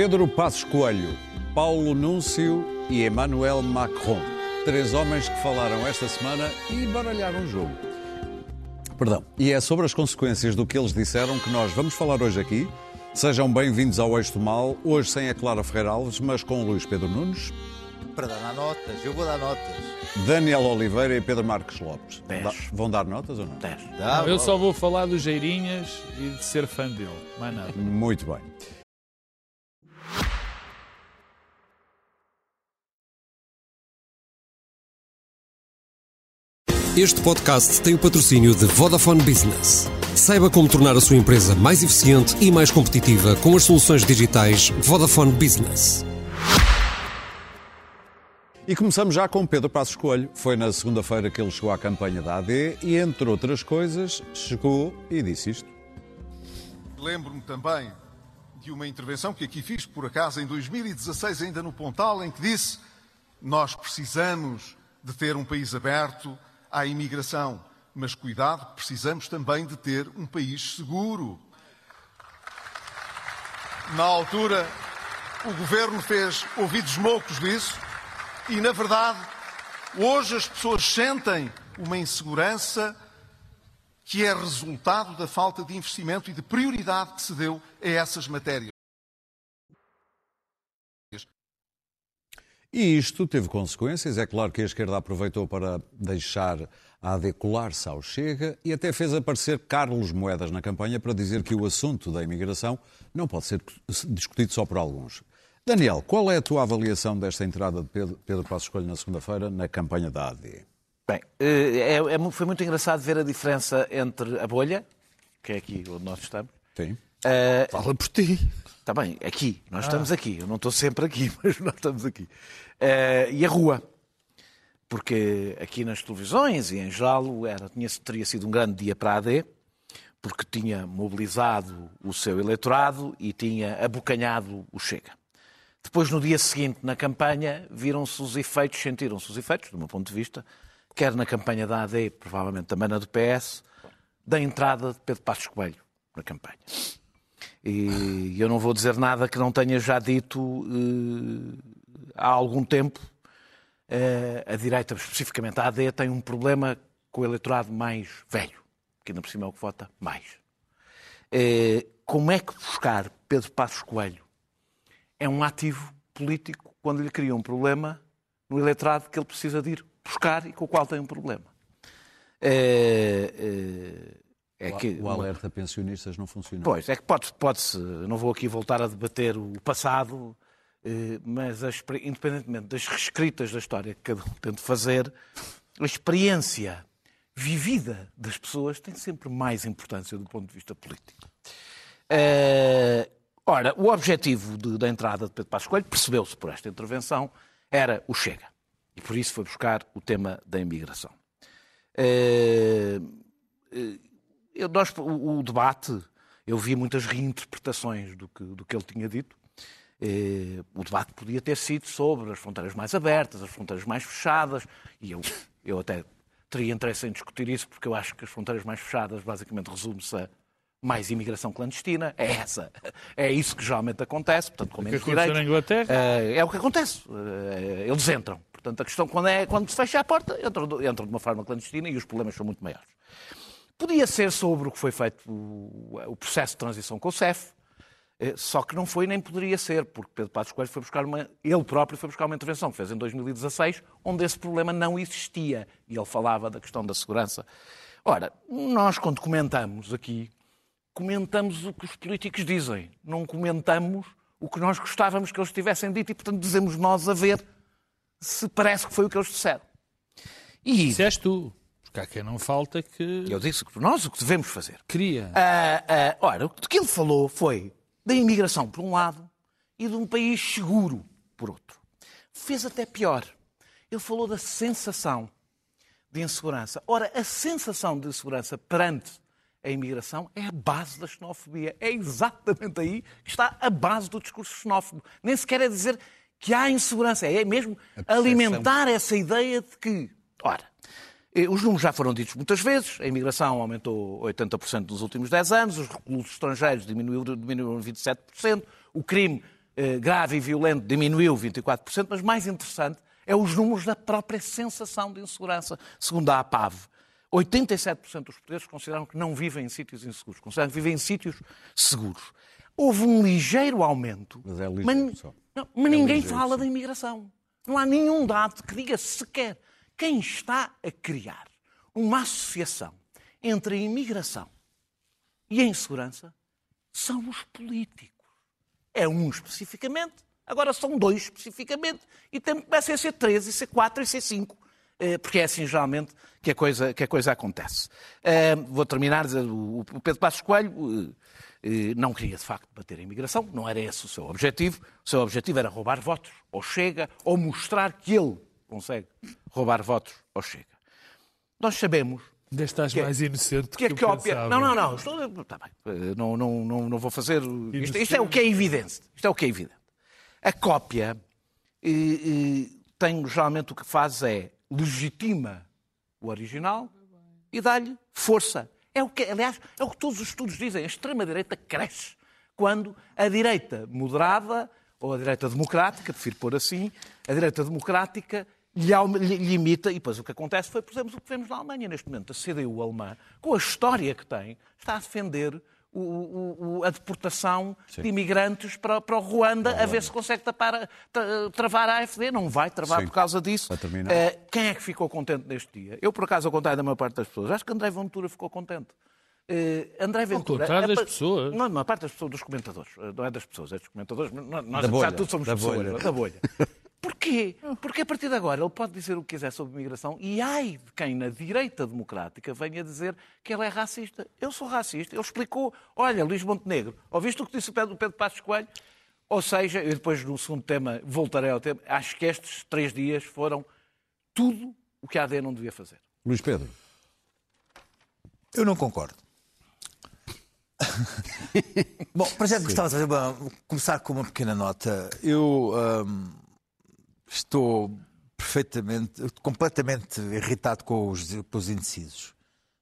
Pedro Passos Coelho, Paulo Núncio e Emmanuel Macron. Três homens que falaram esta semana e baralharam o jogo. Perdão. E é sobre as consequências do que eles disseram que nós vamos falar hoje aqui. Sejam bem-vindos ao Eixo do Mal, hoje sem a Clara Ferreira Alves, mas com o Luís Pedro Nunes, Para dar notas, eu vou dar notas. Daniel Oliveira e Pedro Marques Lopes. Dez. Da- Vão dar notas ou não? 10. Dá, eu só vou falar do Geirinhas e de ser fã dele. Mais nada. Muito bem. Este podcast tem o patrocínio de Vodafone Business. Saiba como tornar a sua empresa mais eficiente e mais competitiva com as soluções digitais Vodafone Business. E começamos já com Pedro Passos Coelho. Foi na segunda-feira que ele chegou à campanha da AD e, entre outras coisas, chegou e disse isto. Lembro-me também de uma intervenção que aqui fiz, por acaso, em 2016, ainda no Pontal, em que disse: Nós precisamos de ter um país aberto à imigração, mas cuidado, precisamos também de ter um país seguro. Na altura, o governo fez ouvidos moucos disso e, na verdade, hoje as pessoas sentem uma insegurança que é resultado da falta de investimento e de prioridade que se deu a essas matérias. E isto teve consequências. É claro que a esquerda aproveitou para deixar a AD colar-se ao Chega e até fez aparecer Carlos Moedas na campanha para dizer que o assunto da imigração não pode ser discutido só por alguns. Daniel, qual é a tua avaliação desta entrada de Pedro, Pedro Passos Coelho na segunda-feira na campanha da AD? Bem, eh, é, é foi muito engraçado ver a diferença entre a bolha, que é aqui onde nós estamos. Sim. Eh, Fala por ti. Está bem, aqui, nós estamos aqui. Eu não estou sempre aqui, mas nós estamos aqui. Eh, e a rua. Porque aqui nas televisões e em Jalo era, tinha, teria sido um grande dia para a AD, porque tinha mobilizado o seu eleitorado e tinha abocanhado o Chega. Depois, no dia seguinte, na campanha, viram-se os efeitos, sentiram-se os efeitos, do meu ponto de vista, quer na campanha da AD, provavelmente também na do PS, da entrada de Pedro Passos Coelho na campanha. E eu não vou dizer nada que não tenha já dito eh, há algum tempo. Eh, a direita, especificamente a AD, tem um problema com o eleitorado mais velho, que ainda por cima é o que vota mais. Eh, como é que buscar Pedro Passos Coelho é um ativo político quando lhe cria um problema no eleitorado que ele precisa de ir buscar e com o qual tem um problema? Eh, é que O alerta a pensionistas não funcionou. Pois, é que pode-se, eu não vou aqui voltar a debater o passado, eh, mas a independentemente das reescritas da história que cada um tente fazer, a experiência vivida das pessoas tem sempre mais importância do ponto de vista político. Eh, ora, o objetivo de- da entrada de Pedro Passos Coelho, percebeu-se por esta intervenção, era o Chega. E por isso foi buscar o tema da imigração. Eh, eu- nós- o, o debate, eu vi muitas reinterpretações do que, do que ele tinha dito. Eh, o debate podia ter sido sobre as fronteiras mais abertas, as fronteiras mais fechadas, e eu, eu até teria interesse em discutir isso, porque eu acho que as fronteiras mais fechadas basicamente resume-se a mais imigração clandestina. É essa. É isso que geralmente acontece, portanto, com que menos direitos. na Inglaterra? Eh, é o que acontece. Eh, eles entram. Portanto, a questão, quando, é, quando se fecha a porta, entram, entram de uma forma clandestina e os problemas são muito maiores. Podia ser sobre o que foi feito o, processo de transição com o CEF, eh, só que não foi nem poderia ser, porque Pedro Passos Coelho foi buscar uma, ele próprio foi buscar uma intervenção que fez em 2016, onde esse problema não existia. E ele falava da questão da segurança. Ora, nós quando comentamos aqui, comentamos o que os políticos dizem, não comentamos o que nós gostávamos que eles tivessem dito e, portanto, dizemos nós a ver se parece que foi o que eles disseram. E és tu. Porque há quem não falta que eu disse que nós o que devemos fazer queria. Ah, ah, ora, o que ele falou foi da imigração, por um lado, e de um país seguro, por outro. Fez até pior. Ele falou da sensação de insegurança. Ora, a sensação de insegurança perante a imigração é a base da xenofobia. É exatamente aí que está a base do discurso xenófobo. Nem sequer é dizer que há insegurança, é mesmo alimentar essa ideia de que, ora, os números já foram ditos muitas vezes, a imigração aumentou 80% nos últimos 10 anos, os reclusos estrangeiros diminuíram, diminuíram 27%, o crime eh, grave e violento diminuiu 24%, mas mais interessante é os números da própria sensação de insegurança. Segundo a APAV, 87% dos portugueses consideram que não vivem em sítios inseguros, consideram que vivem em sítios seguros. Houve um ligeiro aumento, Mas é ligeiro só. não, mas ninguém ligeiro, fala sim. da imigração. Não há nenhum dado que diga sequer quem está a criar uma associação entre a imigração e a insegurança são os políticos. É um especificamente, agora são dois especificamente, e tem, começa a ser três, e ser quatro, e ser cinco. Eh, Porque é assim, geralmente, que a coisa, que a coisa acontece. Eh, Vou terminar, o o Pedro Passos Coelho eh, não queria, de facto, bater a imigração, não era esse o seu objetivo. O seu objetivo era roubar votos ou Chega, ou mostrar que ele consegue roubar votos ou Chega. Nós sabemos Ainda estás Que- mais inocente que a que eu cópia. pensava. Não, não, não. Estou... Tá bem. Eh, Não, não, não, não vou fazer. Isto, isto é o que é evidente. Isto é o que é evidente. A cópia eh, eh, tem geralmente o que faz é legitima o original e dá-lhe força. É o que, aliás, é o que todos os estudos dizem. A extrema-direita cresce quando a direita moderada, ou a direita democrática, prefiro pôr assim, a direita democrática lhe, alme- lhe- lhe imita, e depois o que acontece foi, por exemplo, o que vemos na Alemanha neste momento. A CDU alemã, com a história que tem, está a defender o- o- a deportação de imigrantes para, para o Ruanda, a ver se consegue tapar, tra- travar a AFD. Não vai travar Sim. por causa disso. Eh, quem é que ficou contente neste dia? Eu, por acaso, ao contrário da maior parte das pessoas, acho que André Ventura ficou contente. Eh, André Ventura. contrário das pessoas? Não, não, a parte das pessoas, dos comentadores. Eh, Não é das pessoas, é dos comentadores. Nós, apesar de tudo, somos da pessoas. bolha. Da bolha. Porquê? Porque a partir de agora ele pode dizer o que quiser sobre imigração e ai de quem na direita democrática venha dizer que ele é racista. Eu sou racista. Ele explicou, olha, Luís Montenegro, ouviste o que disse o Pedro, Pedro Passos Coelho? Ou seja, eu depois no segundo tema voltarei ao tema, acho que estes três dias foram tudo o que a AD não devia fazer. Luís Pedro. Eu não concordo. Bom, para já gostava de fazer uma- começar com uma pequena nota. Eu hum, estou perfeitamente, completamente irritado com os, com os indecisos.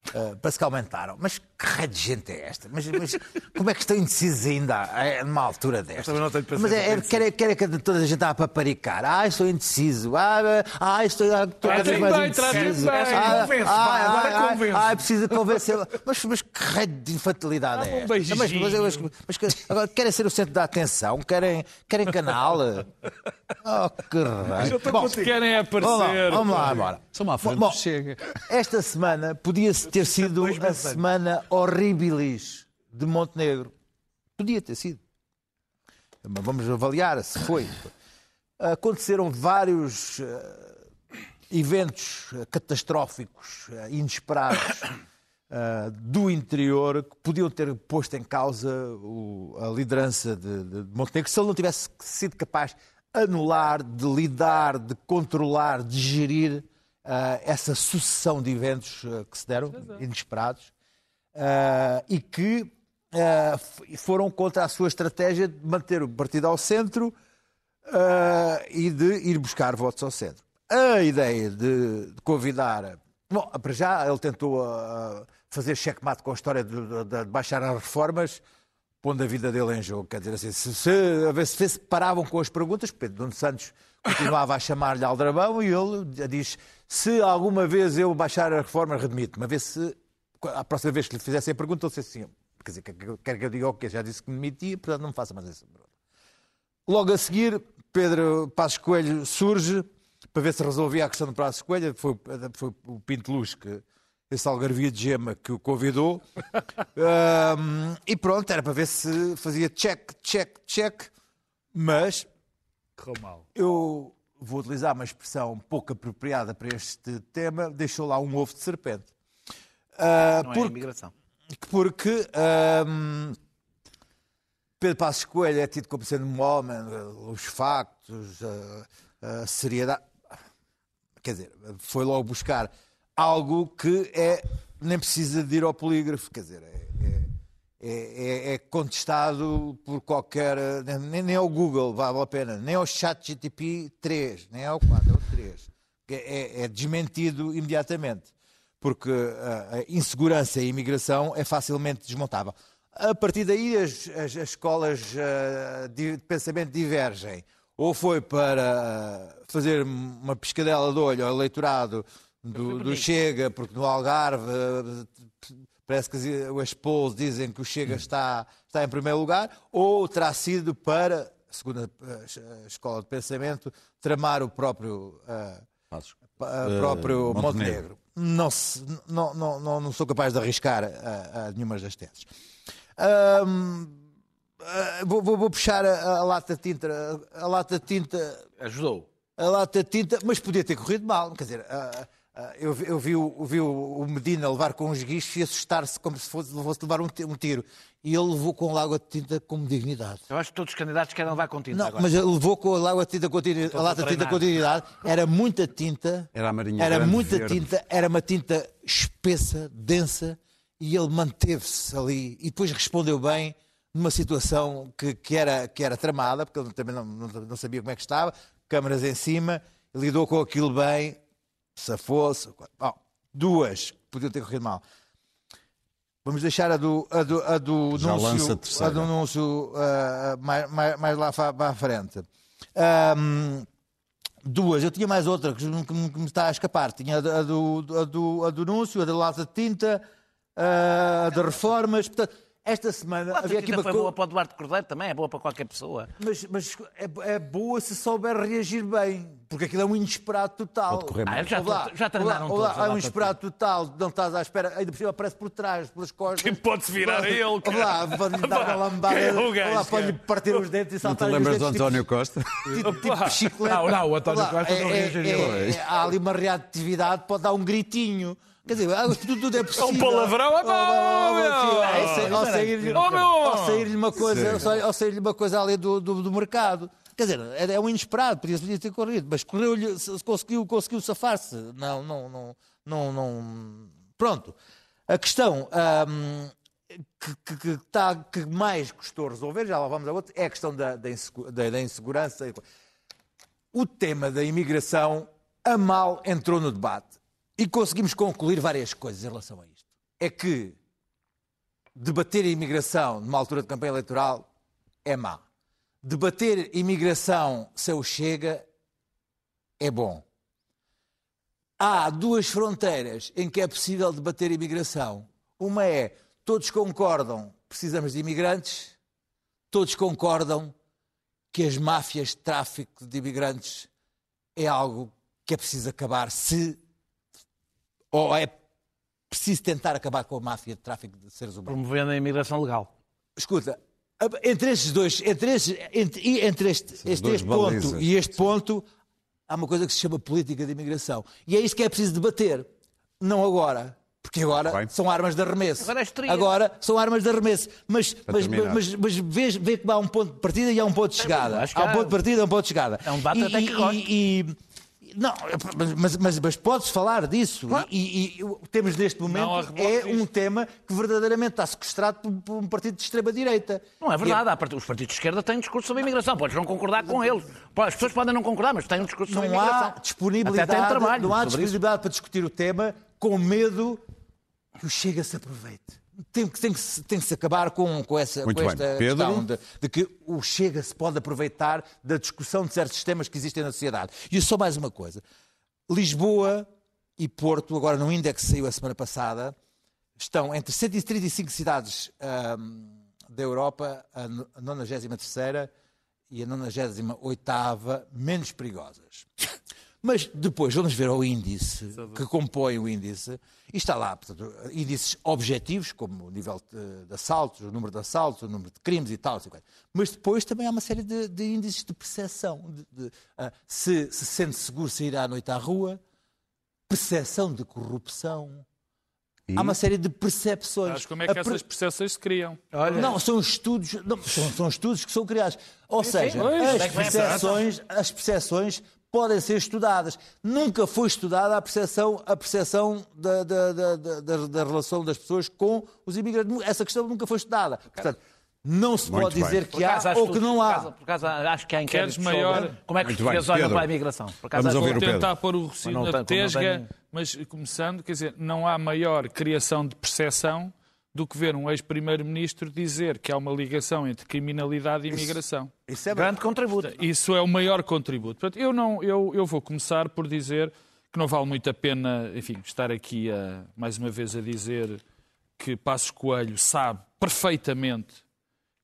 Uh, parece que aumentaram. Mas que raio de gente é esta? Mas, mas como é que estão indecisos ainda é, numa altura desta? também não tenho Mas é, é, quer, quer que toda a gente está a paparicar. Ah, estou indeciso. Ah, ah estou, ah, estou cada vez mais bem, indeciso. bem. Ah, Convence, ah, vai, agora ah, convence. ah, ah, precisa convencê-lo. Mas, mas que raio de infantilidade é um esta? Mas, mas, beijinho. mas, mas agora querem ser o centro da atenção? Querem, querem canal? Oh, que raio. Bom, Querem aparecer. Vamos lá, vamos lá agora. São à frente Bom, Chega. Esta semana podia ter sido a semana horribilis de Montenegro. Podia ter sido. Mas vamos avaliar se foi. Aconteceram vários eh, eventos catastróficos, eh, inesperados, eh, do interior que podiam ter posto em causa o- a liderança de, de- de Montenegro se ele não tivesse sido capaz de anular, de lidar, de controlar, de gerir essa sucessão de eventos que se deram, inesperados, eh, e que f- foram contra a sua estratégia de manter o partido ao centro ah, e de ir buscar votos ao centro. A ideia de, de convidar. Bom, para já ele tentou fazer checkmate com a história de, de- de baixar as reformas, pondo a vida dele em jogo. Quer dizer assim, se, se, a ver se se paravam com as perguntas, Pedro Nuno Santos continuava a chamar-lhe Aldrabão e ele diz: se alguma vez eu baixar a reforma, redmito-me. A ver se a próxima vez que lhe fizessem a pergunta, ele disse assim: quer dizer, quer que eu- eu diga o quê? Já disse que me demitia, portanto não me faça mais essa pergunta. Logo a seguir, Pedro Passos Coelho surge para ver se resolvia a questão do Passos Coelho. Foi, foi o Pinto Luz, que, esse algarvia de gema, que o convidou. Ahm, e pronto, era para ver se fazia check, check, check. Mas Correu mal. eu vou utilizar uma expressão pouco apropriada para este tema, deixou lá um ovo de serpente. Ah, Não é porque- imigração. porque ahm, Pedro Passos Coelho é tido como sendo um homem, eh, os factos, a, a seriedade. Quer dizer, foi logo buscar algo que é, nem precisa de ir ao polígrafo, quer dizer, é, é, é- é contestado por qualquer. Nem, nem ao Google vale a pena, nem ao ChatGTP 3, nem ao 4, é o 3. É, é- é desmentido imediatamente porque a, a insegurança e a imigração é facilmente desmontável. A partir daí as, as- as escolas ah, de pensamento divergem. Ou foi para ah, fazer uma piscadela de olho ao eleitorado do, do Chega, porque no Algarve ah, parece que as polls dizem que o Chega está, está em primeiro lugar, ou terá sido para, segundo a, escola de pensamento, tramar o próprio ah, Eh, próprio Montenegro. Montenegro. Não, se- não, não, não, não sou capaz de arriscar a, a nenhuma das teses. Ahm, ah, vou, vou- vou puxar a, a lata de tinta. A, lata de tinta. Ajudou. A lata de tinta, mas podia ter corrido mal. Quer dizer, ah, eu, vi- eu vi, o, vi o Medina levar com os guichos e assustar-se como se fosse, fosse levar um ti- um tiro. E ele levou com a água de tinta como dignidade. Eu acho que todos os candidatos querem levar com tinta Não, agora. mas ele levou com a água de tinta com tinta, a lata de tinta com dignidade. Era muita tinta. Era a Marinha Era muita verde. tinta, era uma tinta espessa, densa, e ele manteve-se ali e depois respondeu bem numa situação que, que, era, que era tramada, porque ele também não, não, não sabia como é que estava, câmaras em cima, lidou com aquilo bem, safou-se. Bom, duas, que podiam ter corrido mal. Vamos deixar a do, a do, a do Já a anúncio, terceira. a do anúncio ah, mais, mais, mais lá para a frente. Ahm, duas, eu tinha mais outra que, me- que me que me está a escapar. Tinha a do, a do, a do, a anúncio, a da lata de tinta, ah, a de reformas. Portanto, esta semana A havia aqui uma foi co- boa para o Duarte Cordeiro também, é boa para qualquer pessoa. Mas, mas é, é boa se souber reagir bem, porque aquilo é um inesperado total. Pode correr mal. Ah, já- Ouve lá, já treinaram ouve lá, todos a Há um inesperado total, não estás à espera, ainda por cima aparece por trás, pelas costas. Que pode-se virar a ele, Ouve lá, pode-lhe dar uma lambada, Quem é o ouve lá, gajo, pode-lhe cara? partir os dentes e Não te saltar os lembras do dentes, tipo- António Costa? tipo, tipo chiclete. Não, não, o António lá, Costa não é- é- reagiria. é- é- Há ali uma reatividade, pode dar um gritinho. Quer dizer, ah, tudo, tudo é possível. palavrão, é! Ao sair- ao sair-lhe Oh, meu! ao sair-lhe uma coisa, ao sair-lhe uma coisa ali do, do, do mercado. Quer dizer, é, é um inesperado, podia, podia ter corrido, mas correu-lhe, se- conseguiu, conseguiu safar-se. Não, não, não, não, não. Pronto. A questão ahm, que, que, que, tá- que mais custou resolver, já lá vamos a outra, é a questão da, da, insegu- da- da insegurança. O tema da imigração, a mal entrou no debate. E conseguimos concluir várias coisas em relação a isto. É que debater a imigração numa altura de campanha eleitoral é má. Debater imigração se o chega é bom. Há duas fronteiras em que é possível debater imigração. Uma é todos concordam precisamos de imigrantes, todos concordam que as máfias de tráfico de imigrantes é algo que é preciso acabar se ou é preciso tentar acabar com a máfia de tráfico de seres humanos. Promovendo a imigração legal. Escuta, entre estes dois, entre, estes, entre, entre este, este, este ponto balizas. e este ponto, há uma coisa que se chama política de imigração. E é isso que é preciso debater. Não agora. Porque agora Bem. são armas de arremesso. Agora é. Agora são armas de arremesso. Mas, mas, mas, mas vê, vê que há um ponto de partida e há um ponto de chegada. Há um ponto de partida e há um ponto de chegada. É um debate E- até que e- não, mas, mas, mas podes falar disso. E, e- e temos neste Não momento há é um tema que verdadeiramente está sequestrado por, por um partido de extrema-direita. Não é verdade. há part- Os partidos de esquerda têm um discurso sobre a imigração. Podes não concordar com eles. As pessoas podem não concordar, mas têm um discurso sobre a Não imigração. há disponibilidade, Até têm trabalho não há disponibilidade para discutir o tema com medo que o Chega se aproveite. Tem que, tem que, se- tem que se acabar com, com, essa, Muito com bem. esta Pedro? questão de, de que o Chega se pode aproveitar da discussão de certos sistemas que existem na sociedade. E só mais uma coisa. Lisboa e Porto, agora no índice que saiu a semana passada, estão entre 135 cidades da Europa, a 93 e a 98 menos perigosas. Mas depois vamos ver ao índice que compõe o índice, e está lá, portanto, índices objetivos, como o nível de, de assaltos, o número de assaltos, o número de crimes e tal, assim, mas depois também há uma série de, de índices de percepção. De, de, ah, se se sente seguro sair à noite à rua, percepção de corrupção. Há uma série de percepções. Sabes como é que A per- essas percepções se criam? não, são estudos, não, são, são estudos que são criados. Ou seja, as é percepções, as percepções podem ser estudadas. Nunca foi estudada a percepção, a percepção da, da, da, da- relação das pessoas com os imigrantes. Essa questão nunca foi estudada. Portanto, não se Muito pode bem. dizer que há ou que não por há. acaso- Por acaso, acho que há inquéritos maior- sobre como é que os portugueses olham para a imigração. Por acaso, Vamos acho- ouvir o Pedro. tentar pôr o não na tesga, tenho- mas começando, quer dizer, não há maior criação de percepção do que ver um ex-primeiro-ministro dizer que há uma ligação entre criminalidade e imigração. Isso é Grande contributo. Isso é o maior contributo. Portanto, eu, não, eu, eu vou começar por dizer que não vale muito a pena, enfim, estar aqui a, mais uma vez a dizer que Passos Coelho sabe perfeitamente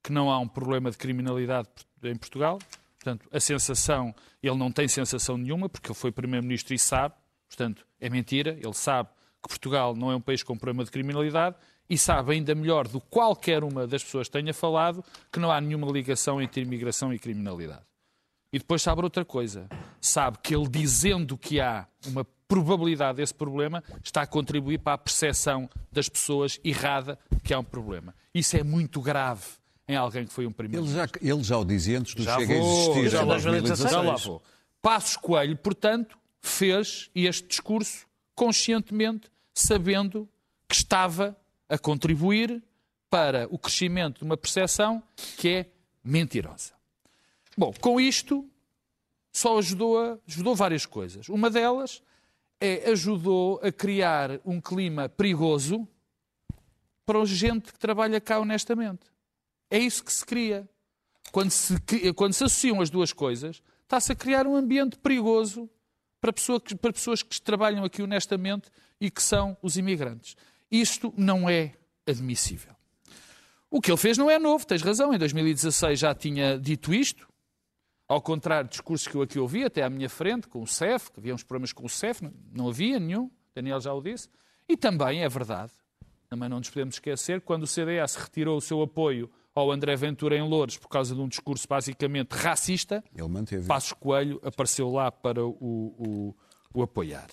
que não há um problema de criminalidade em Portugal. Portanto, a sensação, ele não tem sensação nenhuma, porque ele foi Primeiro-Ministro e sabe, portanto, é mentira, ele sabe que Portugal não é um país com problema de criminalidade e sabe ainda melhor do que qualquer uma das pessoas tenha falado que não há nenhuma ligação entre imigração e criminalidade. E depois sabe outra coisa. Sabe que ele dizendo que há uma probabilidade desse problema está a contribuir para a percepção das pessoas errada que há um problema. Isso é muito grave em alguém que foi um primeiro. Ele já, ele já o dizia antes do Já Chega a vou, existir. já vou, 2016. já lá vou. Passos Coelho, portanto, fez este discurso conscientemente, sabendo que estava a contribuir para o crescimento de uma percepção que é mentirosa. Bom, com isto só ajudou, ajudou várias coisas. Uma delas é ajudou a criar um clima perigoso para a gente que trabalha cá honestamente. É isso que se cria. Quando se, quando se associam as duas coisas, está-se a criar um ambiente perigoso para, pessoa que- para pessoas que trabalham aqui honestamente e que são os imigrantes. Isto não é admissível. O que ele fez não é novo, tens razão. Em 2016 já tinha dito isto, ao contrário de discursos que eu aqui ouvi, até à minha frente, com o CEF, que havia uns problemas com o CEF, não, havia nenhum, Daniel já o disse. E também é verdade, também não nos podemos esquecer, quando o CDS retirou o seu apoio ao André Ventura em Louros por causa de um discurso basicamente racista, Ele manteve. Passos Coelho apareceu lá para o, o- o apoiar.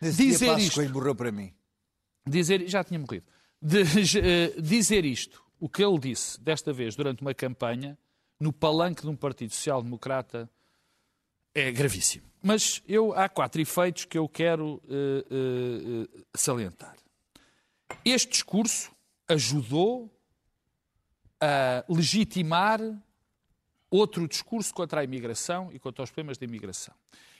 Nesse dia Dizer Passos isto. Coelho morreu para mim. Dizer, já tinha morrido. De- eh, dizer isto, o que ele disse desta vez durante uma campanha, no palanque de um Partido Social Democrata, é gravíssimo. Mas eu, há quatro efeitos que eu quero eh, eh, salientar. Este discurso ajudou a legitimar outro discurso contra a imigração e contra os problemas da imigração.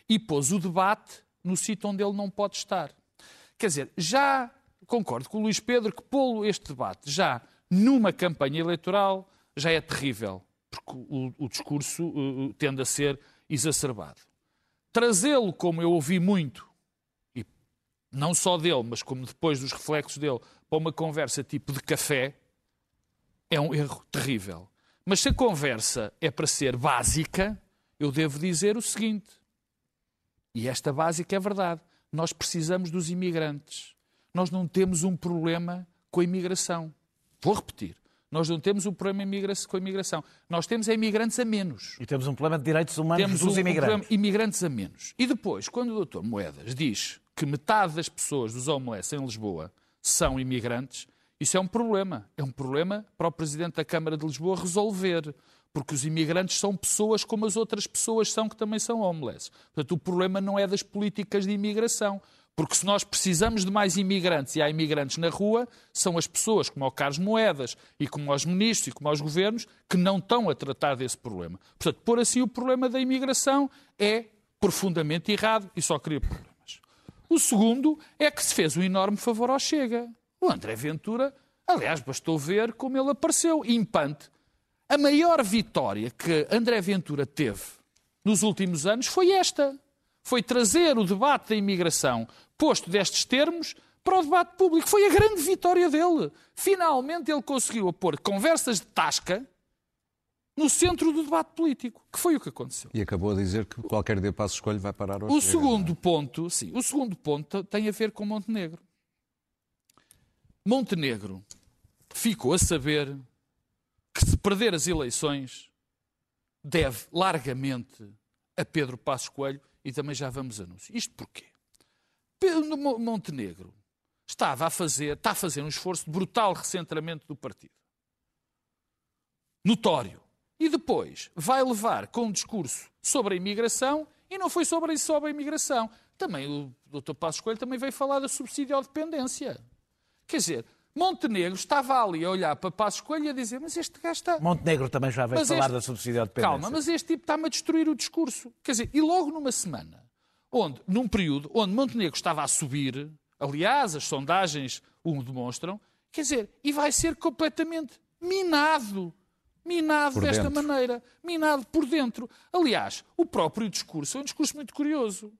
E pôs o debate no sítio onde ele não pode estar. Quer dizer, já concordo com o Luís Pedro que pô-lo este debate já numa campanha eleitoral já é terrível, porque o, o discurso uh, tende a ser exacerbado. Trazê-lo, como eu ouvi muito, e não só dele, mas como depois dos reflexos dele, para uma conversa tipo de café, é um erro terrível. Mas se a conversa é para ser básica, eu devo dizer o seguinte: e esta básica é verdade. Nós precisamos dos imigrantes. Nós não temos um problema com a imigração. Vou repetir. Nós não temos um problema com a imigração. Nós temos é imigrantes a menos. E temos um problema de direitos humanos Temos dos um, imigrantes. problema imigrantes a menos. E depois, quando o Dr. Moedas diz que metade das pessoas dos homeless em Lisboa são imigrantes, isso é um problema. É um problema para o Presidente da Câmara de Lisboa resolver. Porque os imigrantes são pessoas como as outras pessoas são que também são homeless. Portanto, o problema não é das políticas de imigração. Porque se nós precisamos de mais imigrantes e há imigrantes na rua, são as pessoas como o Carlos Moedas e como os ministros e como os governos que não estão a tratar desse problema. Portanto, por assim o problema da imigração é profundamente errado e só cria problemas. O segundo é que se fez um enorme favor ao Chega. O André Ventura, aliás, bastou ver como ele apareceu, impante. A maior vitória que André Ventura teve nos últimos anos foi esta. Foi trazer o debate da imigração, posto destes termos, para o debate público. Foi a grande vitória dele. Finalmente ele conseguiu pôr conversas de tasca no centro do debate político, que foi o que aconteceu. E acabou a dizer que qualquer dia passo escolho vai parar ao O segundo ponto, sim, o segundo ponto tem a ver com Montenegro. Montenegro ficou a saber que se perder as eleições deve largamente a Pedro Passos Coelho e também já vamos anúncio. Isto porquê? Pedro Mo- Montenegro estava a fazer, está a fazer um esforço de brutal recentramento do partido. Notório. E depois vai levar com um discurso sobre a imigração e não foi sobre, sobre a imigração. Também o Dr. Passos Coelho também veio falar da subsídio à dependência. Quer dizer, Montenegro estava ali a olhar para Passos Coelho e a dizer mas este gajo está... Montenegro também já veio Mas falar este- da subsídio à dependência. Calma, mas este tipo está-me a destruir o discurso. Quer dizer, e logo numa semana, onde, num período onde Montenegro estava a subir, aliás, as sondagens o demonstram, Quer dizer, e vai ser completamente minado. Minado Por desta dentro. maneira. Minado por dentro. Aliás, o próprio discurso é um discurso muito curioso.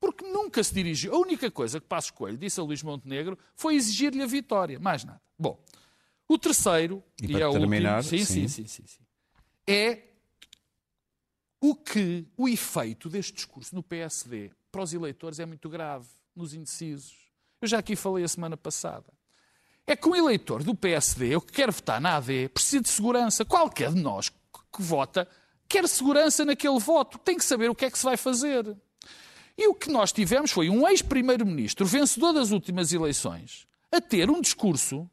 Porque nunca se dirigiu. A única coisa que Passos Coelho disse a Luís Montenegro foi exigir-lhe a vitória. Mais nada. Bom, o terceiro, E e, é o terminar, último, sim, sim. sim, sim, sim, é o que o efeito deste discurso no PSD para os eleitores é muito grave, nos indecisos. Eu já aqui falei a semana passada. É que um eleitor do PSD, ou que quer votar na AD, precisa de segurança. Qualquer de nós que vota quer segurança naquele voto. Tem que saber o que é que se vai fazer. E o que nós tivemos foi um ex-primeiro-ministro, vencedor das últimas eleições, a ter um discurso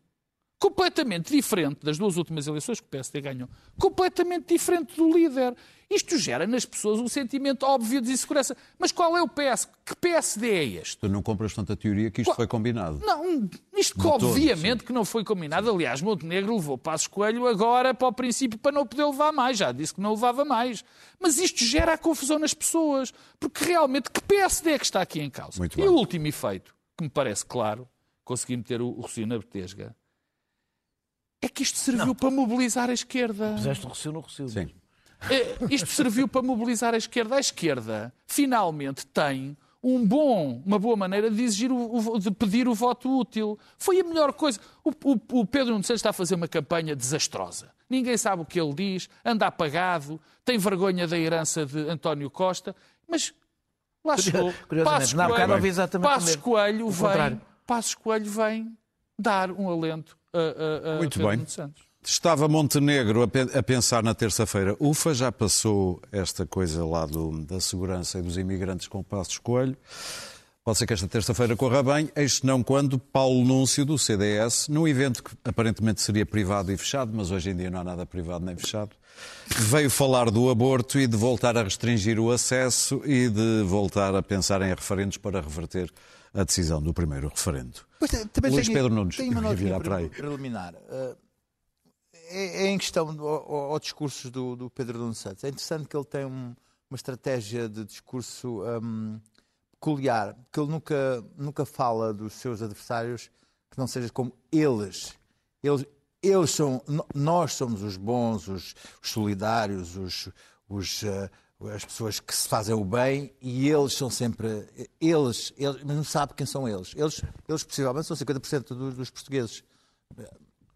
completamente diferente das duas últimas eleições que o PSD ganhou, completamente diferente do líder. Isto gera nas pessoas um sentimento óbvio de insegurança. Mas qual é o PS? Que PSD é este? Tu não compras tanta teoria que isto Qual- foi combinado. Não, isto que De todo, obviamente que não foi combinado. Aliás, Montenegro levou Passos Coelho agora para o princípio para não poder levar mais. Já disse que não levava mais. Mas isto gera a confusão nas pessoas. Porque realmente, que PSD é que está aqui em causa? Muito e bem. o último efeito, que me parece claro, consegui meter o, o Rocio na betesga, é que isto serviu para mobilizar a esquerda. Puseste o recio no recio. Sim. Eh, Isto serviu para mobilizar a esquerda. A esquerda finalmente tem um bom, uma boa maneira de exigir o, o- de pedir o voto útil. Foi a melhor coisa. O, o- o Pedro Santos está a fazer uma campanha desastrosa. Ninguém sabe o que ele diz, anda apagado, tem vergonha da herança de António Costa, mas lá chegou. Curiosamente, Passos Coelho, ouvi exatamente o Passos. Coelho vem. Passos Coelho vem dar um alento a, a- a Muito Pedro bem. Santos. Estava Montenegro a, pe- a pensar na terça-feira. Ufa, já passou esta coisa lá do- da segurança e dos imigrantes com o Passos Coelho. Pode ser que esta terça-feira corra bem, eis não quando Paulo Núncio, do CDS, num evento que aparentemente seria privado e fechado, mas hoje em dia não há nada privado nem fechado, veio falar do aborto e de voltar a restringir o acesso e de voltar a pensar em referendos para reverter a decisão do primeiro referendo. Pois, tem- também Luís tenho- Pedro Nunes, tenho uma virar para aí. preliminar. Uh, É, é em questão do- ao, ao discurso do, do Pedro Nuno Santos. É interessante que ele tem um- uma estratégia de discurso um, peculiar, que ele nunca, nunca fala dos seus adversários que não seja como eles. Eles, eles são, nós somos os bons, os, os solidários, os, os, uh, as pessoas que se fazem o bem e eles são sempre eles, eles mas não sabe quem são eles. Eles, eles possivelmente são 50% do- dos portugueses.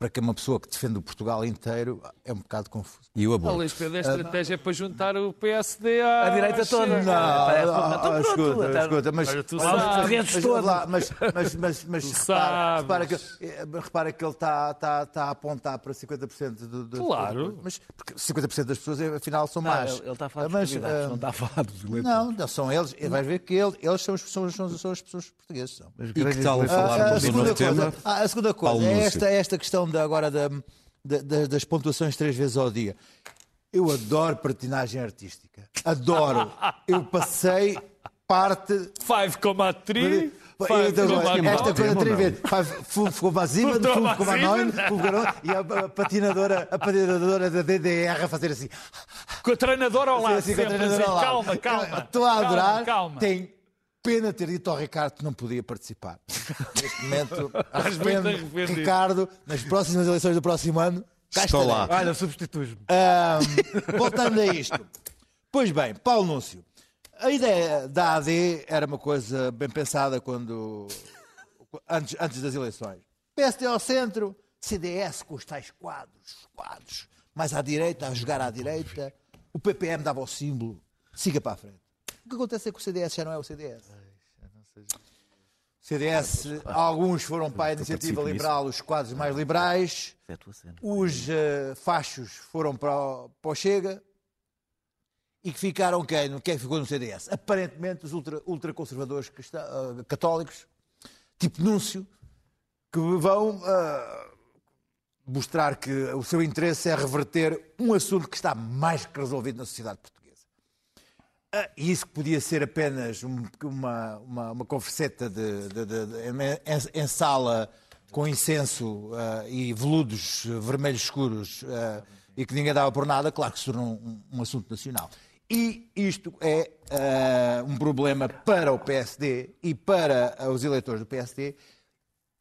Para que uma pessoa que defende o Portugal inteiro é um bocado confuso. E o A aborto? Luís Pedro, a estratégia é para juntar o PSD à, A direita toda. Não, ah, ah, escuta, escuta, mas, Olha, tu mas, mas, mas, todos. lá, mas, mas, mas, mas Tu repara, sabes. repara que, eh, repara que ele está está, está a apontar para 50% do, do, Claro. Mas porque 50% das pessoas, afinal, são más. ele, está a falar dos ah, não está a falar dos eleitores. Não, não são eles. Vais ver que ele- eles são, as pessoas portuguesas. São. E que tal Ah, falarmos a, do segunda novo coisa, tema? ah, a segunda coisa é esta, esta questão de, agora da, da- da- das pontuações três vezes ao dia. Eu adoro patinagem artística. Adoro. Eu passei parte 5,3. eu então, Five, esta coisa três não. vezes. Ficou para ficou nós, e a, patinadora, a patinadora da DDR a fazer assim. Com a treinadora ao lado. assim, assim. Calma, calma. Estou a adorar. Calma, calma. Tem pena ter dito ao Ricardo que não podia participar. Neste momento, arrependo, arrependido. Ricardo, nas próximas eleições do próximo ano, cá Estou estarei. lá. Olha, substituis-me. Ahm, voltando a isto. Pois bem, Paulo Núncio. A ideia da AD era uma coisa bem pensada quando antes, antes das eleições. PSD ao centro, CDS com os tais quadros, quadros. Mais à direita, a jogar à direita. O PPM dava o símbolo. Siga para a frente. O que acontece é que o CDS já não é o CDS. CDS, alguns foram para a iniciativa liberal, os quadros mais liberais. Os eh, fachos foram para o, para o Chega e que ficaram quem? Quem ficou no CDS? Aparentemente os ultra- ultraconservadores cristã- eh, católicos, tipo Núncio, que vão eh, mostrar que o seu interesse é reverter um assunto que está mais que resolvido na sociedade portuguesa. Ah, E isso que podia ser apenas um- uma, uma, uma converseta de, de- de- de- em, em sala com incenso ah, e veludos vermelhos escuros ah, e que ninguém dava por nada, claro que se tornou um, um assunto nacional. E isto é ah, um problema para o PSD e para os eleitores do PSD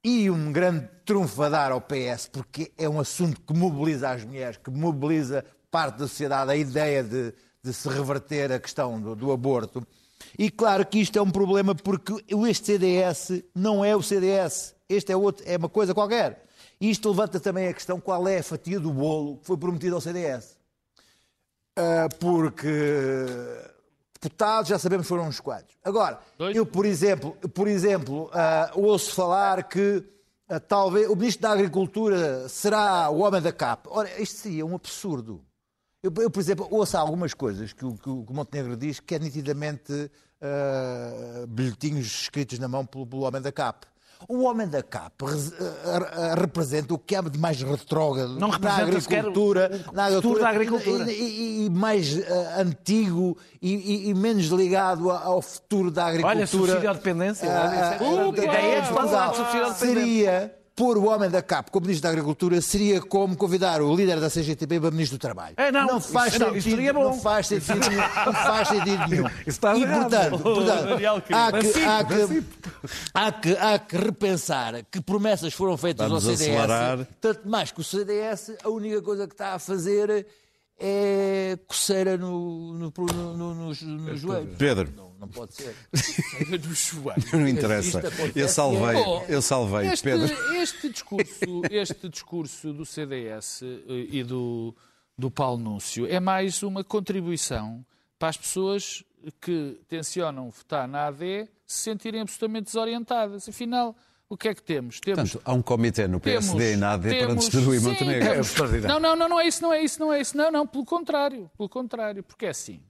e um grande trunfo a dar ao PS, porque é um assunto que mobiliza as mulheres, que mobiliza parte da sociedade, a ideia de, de se reverter a questão do, do, aborto. E claro que isto é um problema porque este CDS não é o CDS, este é, outro, é uma coisa qualquer. E isto levanta também a questão qual é a fatia do bolo que foi prometido ao CDS. Uh, porque deputados, já sabemos, foram uns quantos. Agora, Dois. eu, por exemplo, por exemplo uh, ouço falar que uh, talvez o Ministro da Agricultura será o homem da CAP. Ora, isto seria um absurdo. Eu, eu por exemplo, ouço algumas coisas que o, que o Montenegro diz que é nitidamente uh, bilhetinhos escritos na mão pelo, pelo homem da CAP. O homem da CAP representa o que há de mais retrógrado na agricultura, na agricultura, da agricultura. E, e, e mais uh, antigo e, e, menos ligado ao futuro da agricultura. Olha, subsídio à dependência. Uh, uh, uh, ideia de Portugal seria pôr o homem da CAP como Ministro da Agricultura seria como convidar o líder da CGTB para Ministro do Trabalho. É, não, não faz isso, sentido, não, não faz sentido nenhum. Não faz sentido nenhum. e, portanto, portanto há, que, há, que, há, que, há que repensar que promessas foram feitas Vamos ao CDS. Acelerar. Tanto mais que o CDS, a única coisa que está a fazer é coceira no, no, no, no, no joelho. Pedro. Não, não pode ser. Coceira no joelho. Não interessa. Eu salvei, eu salvei este, Pedro. Este discurso, este discurso do CDS eh, e do, do Paulo Núncio é mais uma contribuição para as pessoas que tencionam votar na AD se sentirem absolutamente desorientadas. Afinal, o que é que temos? temos Portanto, há um comitê no PSD temos, e na AD temos, para destruir sim, Montenegro. É não, não, não, não é isso, não é isso, não é isso. Não, não, pelo contrário, pelo contrário, porque é assim.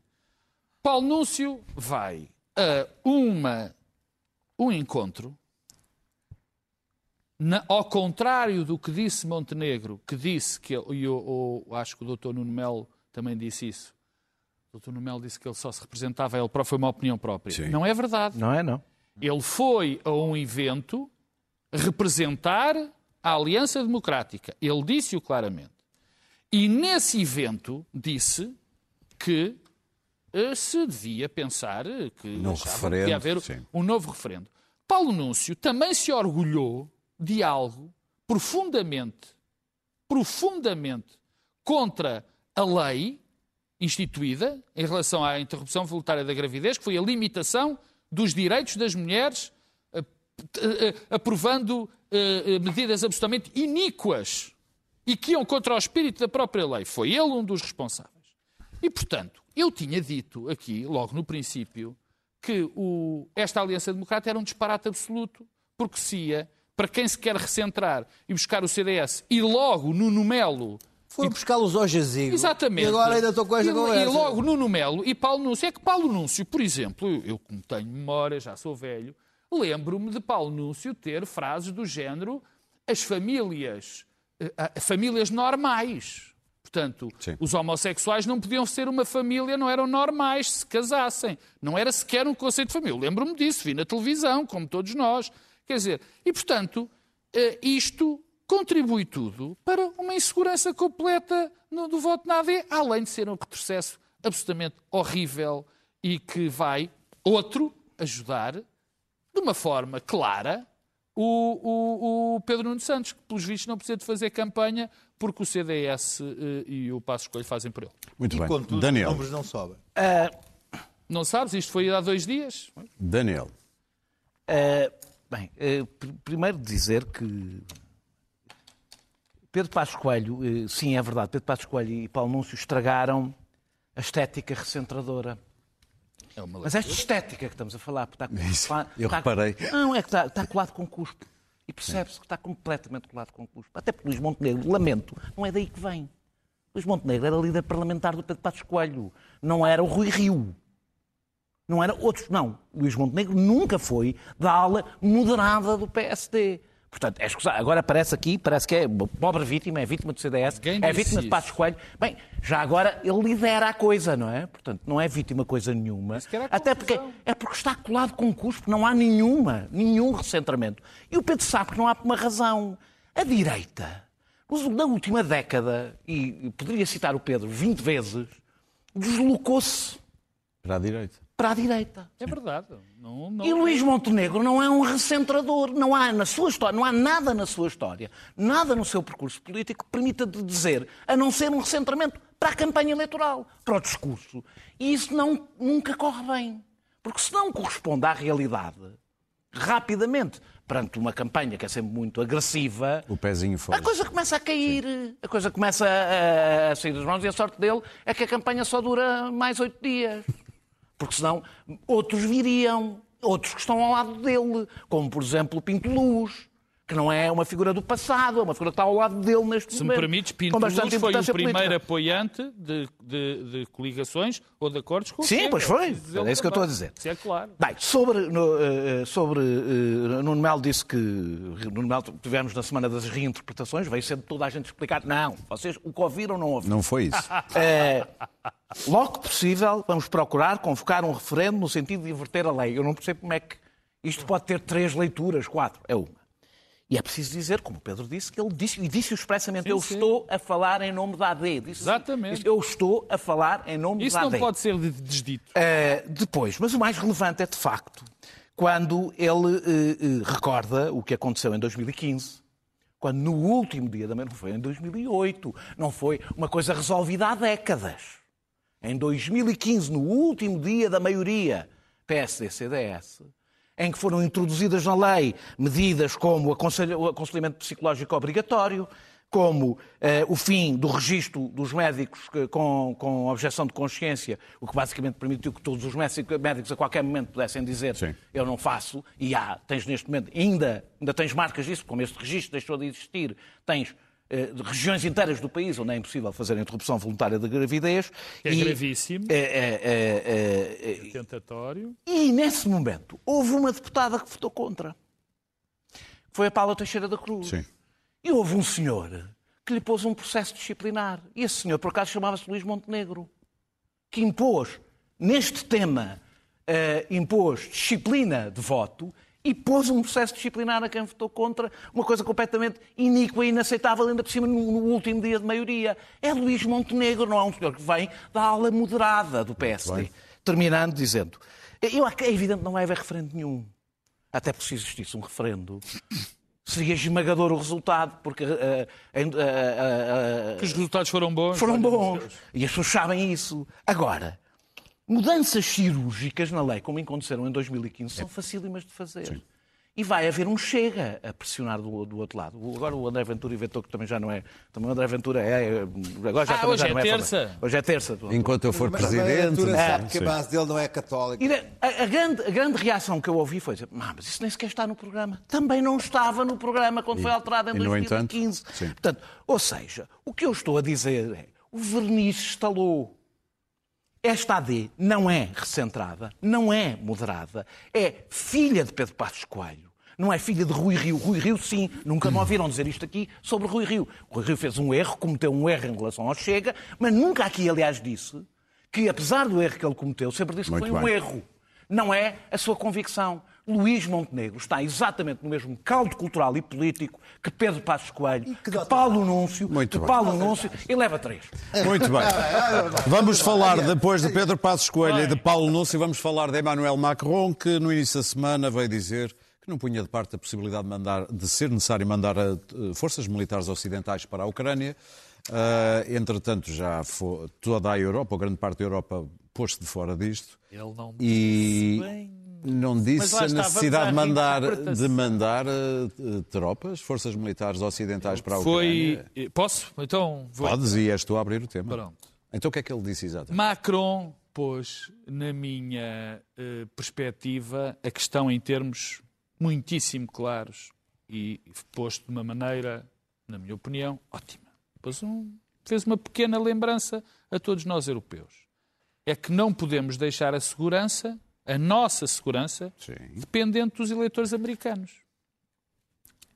Paulo Núncio vai a uma, um encontro, na, ao contrário do que disse Montenegro, que disse que, e eu, eu, acho que o doutor Nuno Melo também disse isso, o doutor Nuno Melo disse que ele só se representava, ele próprio, foi uma opinião própria. Sim. Não é verdade. Não é, não. Ele foi a um evento representar a Aliança Democrática. Ele disse-o claramente. E nesse evento disse que uh, se devia pensar que no referendo, devia haver sim. um novo referendo. Paulo Núncio também se orgulhou de algo profundamente, profundamente contra a lei instituída em relação à interrupção voluntária da gravidez, que foi a limitação dos direitos das mulheres eh, eh, aprovando eh, medidas absolutamente iníquas e que iam contra o espírito da própria lei. Foi ele um dos responsáveis. E, portanto, eu tinha dito aqui, logo no princípio, que o, esta Aliança Democrata era um disparate absoluto, porque se ia, para quem se quer recentrar e buscar o CDS, e logo no Melo foi buscá-los ao jazigo. Exatamente. E agora ainda estou com esta e, conversa. E logo Nuno Melo e Paulo Núncio. É que Paulo Núncio, por exemplo, eu, eu como tenho memória, já sou velho, lembro-me de Paulo Núncio ter frases do género as famílias, uh, famílias normais. Portanto, Sim. os homossexuais não podiam ser uma família, não eram normais se casassem. Não era sequer um conceito de família. Lembro-me disso, vi na televisão, como todos nós. Quer dizer, e portanto, uh, isto contribui tudo para uma insegurança completa do voto na AD, além de ser um retrocesso absolutamente horrível e que vai, outro, ajudar de uma forma clara, o, o, o, Pedro Nuno Santos, que pelos vistos não precisa de fazer campanha porque o CDS uh, eh, e o Passo Escolho fazem por ele. Muito e, bem. Contudo, Daniel. os números não sobem. Uh, não sabes? Isto foi há dois dias. Daniel. Uh, bem, pr primeiro dizer que Pedro Passos Coelho, sim, é verdade, Pedro Passos Coelho e Paulo Núncio estragaram a estética recentradora é Mas esta estética que estamos a falar, está, Isso, está, eu está, reparei. Não, é que está, está colado com cuspo. E percebe-se que está completamente colado com cuspo. Até porque Luís Montenegro, lamento, não é daí que vem. Luís Montenegro era líder parlamentar do Pedro Passos Coelho. Não era o Rui Rio. Não era outros. Não. Luís Montenegro nunca foi da ala moderada do PSD. Portanto, é escusado. Agora aparece aqui, parece que é pobre vítima, é vítima do CDS, Quem é vítima de Passos Coelho. Bem, já agora ele lidera a coisa, não é? Portanto, não é vítima coisa nenhuma. Até porque é porque está colado com cuspo, não há nenhuma, nenhum recentramento. E o Pedro sabe que não há uma razão. A direita, na última década, e poderia citar o Pedro 20 vezes, deslocou-se. Para a direita. Para a direita. É verdade. Não, não... E Luís Montenegro não é um recentrador. Não há na sua história, não há nada na sua história, nada no seu percurso político que permita de dizer, a não ser um recentramento para a campanha eleitoral, para o discurso. E isso não, nunca corre bem. Porque se não corresponde à realidade, rapidamente, perante uma campanha que é sempre muito agressiva, O pezinho fora. a coisa começa a cair, a coisa começa a, a sair das mãos e a sorte dele é que a campanha só dura mais oito dias. Porque senão outros viriam, outros que estão ao lado dele, como por exemplo o Pinto Luz, que não é uma figura do passado, é uma figura que está ao lado dele neste Se me momento. permites, com Pinto bastante Luz foi o importância primeiro política. apoiante de, de- de coligações ou de acordos com o Sim, pois foi. É isso que eu estou a dizer. Isso é claro. Bem, sobre, no, eh, sobre eh, Nuno Melo disse que Nuno Melo tivemos na semana das reinterpretações, veio sendo toda a gente explicar. Não, vocês o que ouviram não ouviram. Não foi isso. É, logo que possível, vamos procurar convocar um referendo no sentido de inverter a lei. Eu não percebo como é que isto pode ter três leituras, quatro. É uma. E é preciso dizer, como o Pedro disse, que ele disse, e disse expressamente, eu sim. estou a falar em nome da AD. Disse assim, Exatamente. disse, eu estou a falar em nome Isso da não AD. pode ser de- desdito. Uh, depois, mas o mais relevante é de facto quando ele uh, uh, recorda o que aconteceu em 2015. Quando no último dia da manhã, não foi em 2008, não foi uma coisa resolvida há décadas. Em 2015, no último dia da maioria PSD-CDS, em que foram introduzidas na lei medidas como o aconselhamento psicológico obrigatório, como eh, o fim do registro dos médicos que- com, com objeção de consciência, o que basicamente permitiu que todos os médico- médicos a qualquer momento pudessem dizer Sim. eu não faço, e há, tens neste momento, ainda, ainda tens marcas disso, como este registro deixou de existir, tens de regiões inteiras do país onde é impossível fazer a interrupção voluntária da gravidez. É e- gravíssimo. é- é- é- é- é- Tentatório. e nesse momento houve uma deputada que votou contra. Foi a Paula Teixeira da Cruz. Sim. E houve um senhor que lhe pôs um processo disciplinar. E esse senhor, por acaso, chamava-se Luís Montenegro, que impôs, neste tema, eh, impôs disciplina de voto e pôs um processo disciplinar a quem votou contra, uma coisa completamente iníqua e inaceitável, ainda por cima no, no último dia de maioria. É Luís Montenegro, não é um senhor que vem da ala moderada do PSD. Terminando dizendo, eu, é evidente que não vai haver referendo nenhum. Até porque se existisse um referendo, seria esmagador o resultado, porque eh, eh, eh, Que os resultados foram bons. foram bons. E as pessoas sabem isso. Agora, mudanças cirúrgicas na lei, como aconteceram em 2015, são facílimas de fazer. E vai haver um chega a pressionar do, do outro lado. O- Agora o André Ventura inventou que também já não é. Também o André Ventura é. é- agora já Ah, também hoje já é não é terça. famoso. Hoje é terça. Enquanto eu for Mas presidente. leitura não sabe que a base dele não é católica. E a, a grande, a grande reação que eu ouvi foi dizer, "Ah, mas isso nem sequer está no programa. Também não estava no programa quando foi alterado em e, no 2015. entanto, sim. Portanto, ou seja, o que eu estou a dizer é, o verniz estalou. Esta AD não é recentrada, não é moderada, é filha de Pedro Passos Coelho. Não é filha de Rui Rio. Rui Rio, sim, nunca me ouviram dizer isto aqui sobre Rui Rio. Rui Rio fez um erro, cometeu um erro em relação ao Chega, mas nunca aqui, aliás, disse que, apesar do erro que ele cometeu, sempre disse que Muito foi um bem. erro. Não é a sua convicção. Luís Montenegro está exatamente no mesmo caldo cultural e político que Pedro Passos Coelho, que, dota- Paulo Núncio, Muito que. Paulo Núncio e leva três. Muito bem. Vamos falar, depois de Pedro Passos Coelho e de Paulo Núncio, vamos falar de Emmanuel Macron, que no início da semana veio dizer que não punha de parte a possibilidade de, mandar, de ser necessário mandar eh, forças militares ocidentais para a Ucrânia. Ah, entretanto, já foi, toda a Europa, ou grande parte da Europa, pôs-se de fora disto. Ele não E disse bem. não disse a necessidade de mandar, de mandar eh, tropas, forças militares ocidentais para a Foi. Ucrânia. Posso? Então vou. Podes e és tu a abrir o tema. Pronto. Então o que é que ele disse exatamente? Macron pôs, na minha eh, perspectiva, a questão em termos muitíssimo claros e posto de uma maneira, na minha opinião, ótima. Pôs um- fez uma pequena lembrança a todos nós europeus. É que não podemos deixar a segurança, a nossa segurança, Sim. dependente dos eleitores americanos.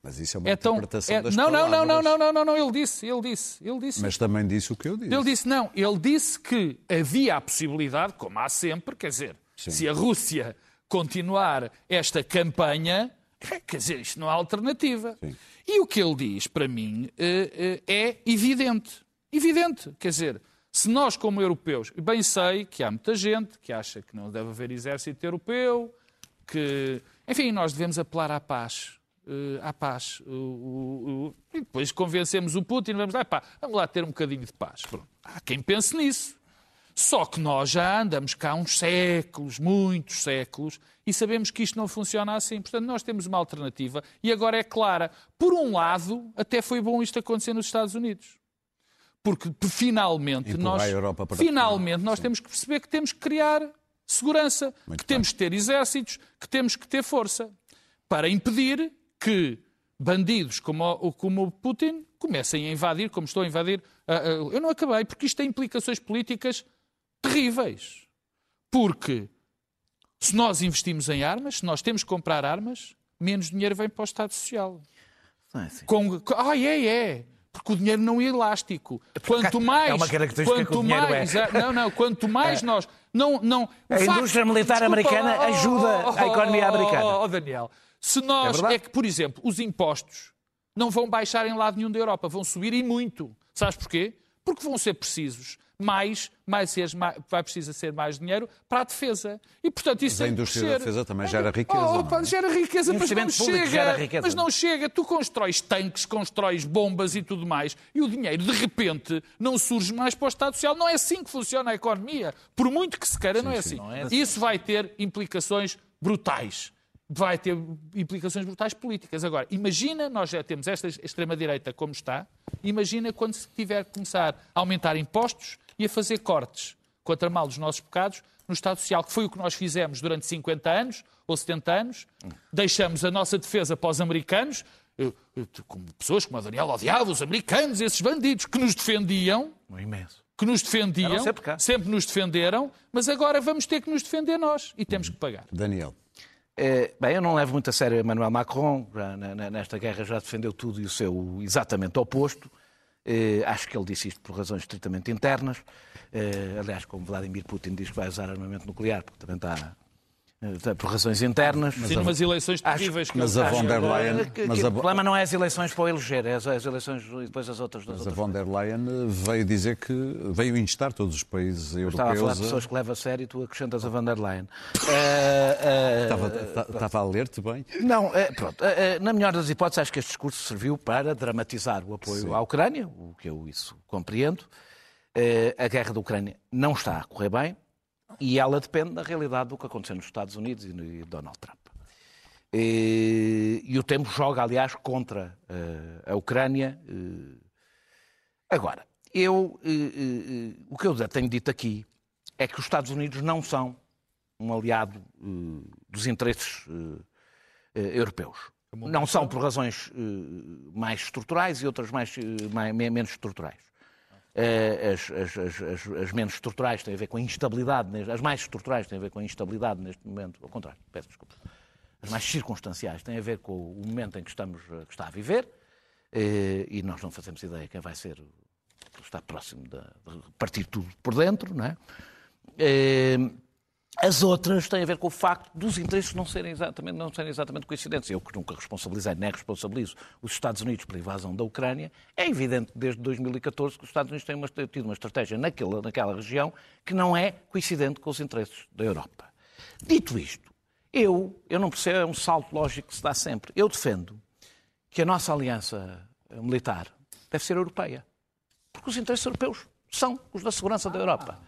Mas isso é uma É tão, interpretação é- das não, não, não, não, palavras. não, não, não, não, ele disse, ele disse, ele disse. Mas também disse o que eu disse. Ele disse não, ele disse que havia a possibilidade, como há sempre, quer dizer, se a Rússia continuar esta campanha, quer dizer, isto não há alternativa. Sim. E o que ele diz, para mim, eh, eh, é evidente. Evidente. Quer dizer, Se nós, como europeus, bem sei que há muita gente que acha que não deve haver exército europeu, que, enfim, nós devemos apelar à paz. Uh, à paz. Uh, uh, e depois convencemos o Putin, vamos lá, pá, vamos lá ter um bocadinho de paz. Pronto. Há quem pense nisso. Só que nós já andamos cá uns séculos, muitos séculos, e sabemos que isto não funciona assim. Portanto, nós temos uma alternativa e agora é clara. Por um lado, até foi bom isto acontecer nos Estados Unidos. Porque finalmente nós, finalmente nós temos que perceber que temos que criar segurança, Muito que bem. temos que ter exércitos, que temos que ter força para impedir que bandidos como o, como o Putin comecem a invadir, como estou a invadir. Eu não acabei, porque isto tem implicações políticas terríveis. Porque se nós investimos em armas, se nós temos que comprar armas, menos dinheiro vem para o Estado Social. Não é assim. Com... Ah, é, é. Porque o dinheiro não é elástico. Quanto mais. É uma característica quanto que o dinheiro mais, é. Não, não. Quanto mais é. nós. Não, não, a facto, indústria militar desculpa, americana ajuda oh, oh, a economia americana. Oh, oh, Daniel, se nós. É, é que, por exemplo, os impostos não vão baixar em lado nenhum da Europa, vão subir e muito. Sabes porquê? Porque vão ser precisos mais, mais, mais, vai precisar ser mais dinheiro para a defesa. E, portanto, isso mas a indústria da defesa também gera riqueza. Oh, opa, é? gera riqueza, mas não chega. Riqueza. Mas não chega. Tu constróis tanques, constróis bombas e tudo mais, e o dinheiro, de repente, não surge mais para o Estado Social. Não é assim que funciona a economia. Por muito que se queira, sim, não, é sim, assim. não é assim. Isso vai ter implicações brutais vai ter implicações brutais políticas. Agora, imagina, nós já temos esta extrema-direita como está, imagina quando se tiver que começar a aumentar impostos e a fazer cortes contra mal dos nossos pecados no Estado Social, que foi o que nós fizemos durante 50 anos ou 70 anos. Deixamos a nossa defesa para os americanos, como pessoas como a Daniel odiava os americanos, esses bandidos que nos defendiam. Imenso. Que nos defendiam, sempre, sempre nos defenderam, mas agora vamos ter que nos defender nós e temos que pagar. Daniel. É, bem, eu não levo muito a sério Emmanuel Macron, nesta guerra já defendeu tudo e o seu exatamente oposto. Eh, acho que ele disse isto por razões estritamente internas. Eh, aliás, como Vladimir Putin diz que vai usar armamento nuclear, porque também está eh, por razões internas. Sim, umas eleições terríveis. Mas a von der Leyen... Que, mas a... O problema não é as eleições para o eleger, é as, as eleições e depois as outras. Mas outras a von der Leyen veio dizer que... veio instar todos os países europeus... Estava a falar de pessoas que levam a sério e tu acrescentas a von der Leyen. Uh, uh, estava, estava, a ler-te bem? Não, uh, pronto. na melhor das hipóteses, acho que este discurso serviu para dramatizar o apoio Sim. à Ucrânia, o que eu isso compreendo. a guerra da Ucrânia não está a correr bem e ela depende da realidade do que aconteceu nos Estados Unidos e no Donald Trump. E, e o tempo joga, aliás, contra uh, a Ucrânia. Uh, agora, eu, uh, o que eu já tenho dito aqui é que os Estados Unidos não são um aliado dos interesses europeus. Não são por razões mais estruturais e outras mais, mais menos estruturais. Eh, as, as, as, as, menos estruturais têm a ver com a instabilidade, as mais estruturais têm a ver com a instabilidade neste momento, ao contrário, peço desculpa. As mais circunstanciais têm a ver com o momento em que estamos eh, que está a viver eh, e nós não fazemos ideia quem vai ser, está próximo de, de partir tudo por dentro, não é? As outras têm a ver com o facto dos interesses não serem exatamente, não serem exatamente coincidentes. Eu que nunca responsabilizei, nem responsabilizo os Estados Unidos pela invasão da Ucrânia, é evidente desde 2014 que os Estados Unidos têm uma, tido uma estratégia naquela, naquela região que não é coincidente com os interesses da Europa. Dito isto, eu, eu não percebo, é um salto lógico que se dá sempre. Eu defendo que a nossa aliança militar deve ser europeia. Porque os interesses europeus são os da segurança da Europa.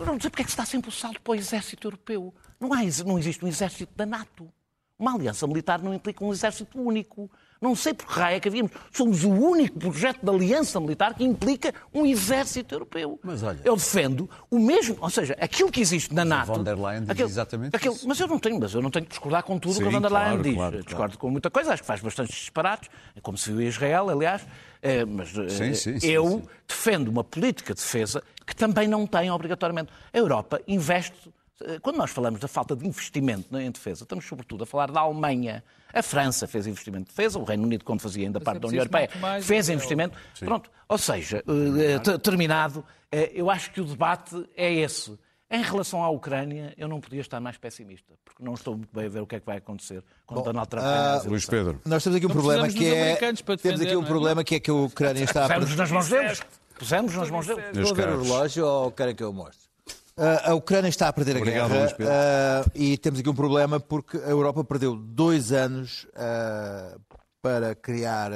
Eu não sei porque é que se dá sempre o salto para o exército europeu. Não, há, não existe um exército da NATO. Uma aliança militar não implica um exército único. Não sei por que raio é que havíamos. Somos o único projeto de aliança militar que implica um exército europeu. Mas olha. Eu defendo o mesmo, ou seja, aquilo que existe na NATO. A von der Leyen diz aquele, exatamente aquele, isso. Mas eu não tenho, mas eu não tenho que discordar com tudo o que a von der Leyen claro, diz. Claro, Discordo claro. com muita coisa, acho que faz bastantes disparates, é como se viu em Israel, aliás. É, mas sim, eh, sim, eu sim, defendo uma política de defesa que também não tem obrigatoriamente. A Europa investe eh, quando nós falamos da falta de investimento em defesa, estamos sobretudo a falar da Alemanha. A França fez investimento em defesa, o Reino Unido, quando fazia ainda Mas parte é da União Europeia, fez investimento. Sim. Pronto, ou seja, eh, terminado, eh, eu acho que o debate é esse. Em relação à Ucrânia, eu não podia estar mais pessimista, porque não estou muito bem a ver o que é que vai acontecer quando Bom, Donald Trump uh, Luís Pedro. Nós temos aqui um problema que é temos aqui um problema que é que a Ucrânia está a perder. nas mãos deles. Pusemos nas mãos dele. Meus Vou ver o relógio ou querem que eu mostre? Ah, a Ucrânia está a perder a Obrigado, guerra Luís Pedro. ah, e temos aqui um problema porque a Europa perdeu dois anos ah, para criar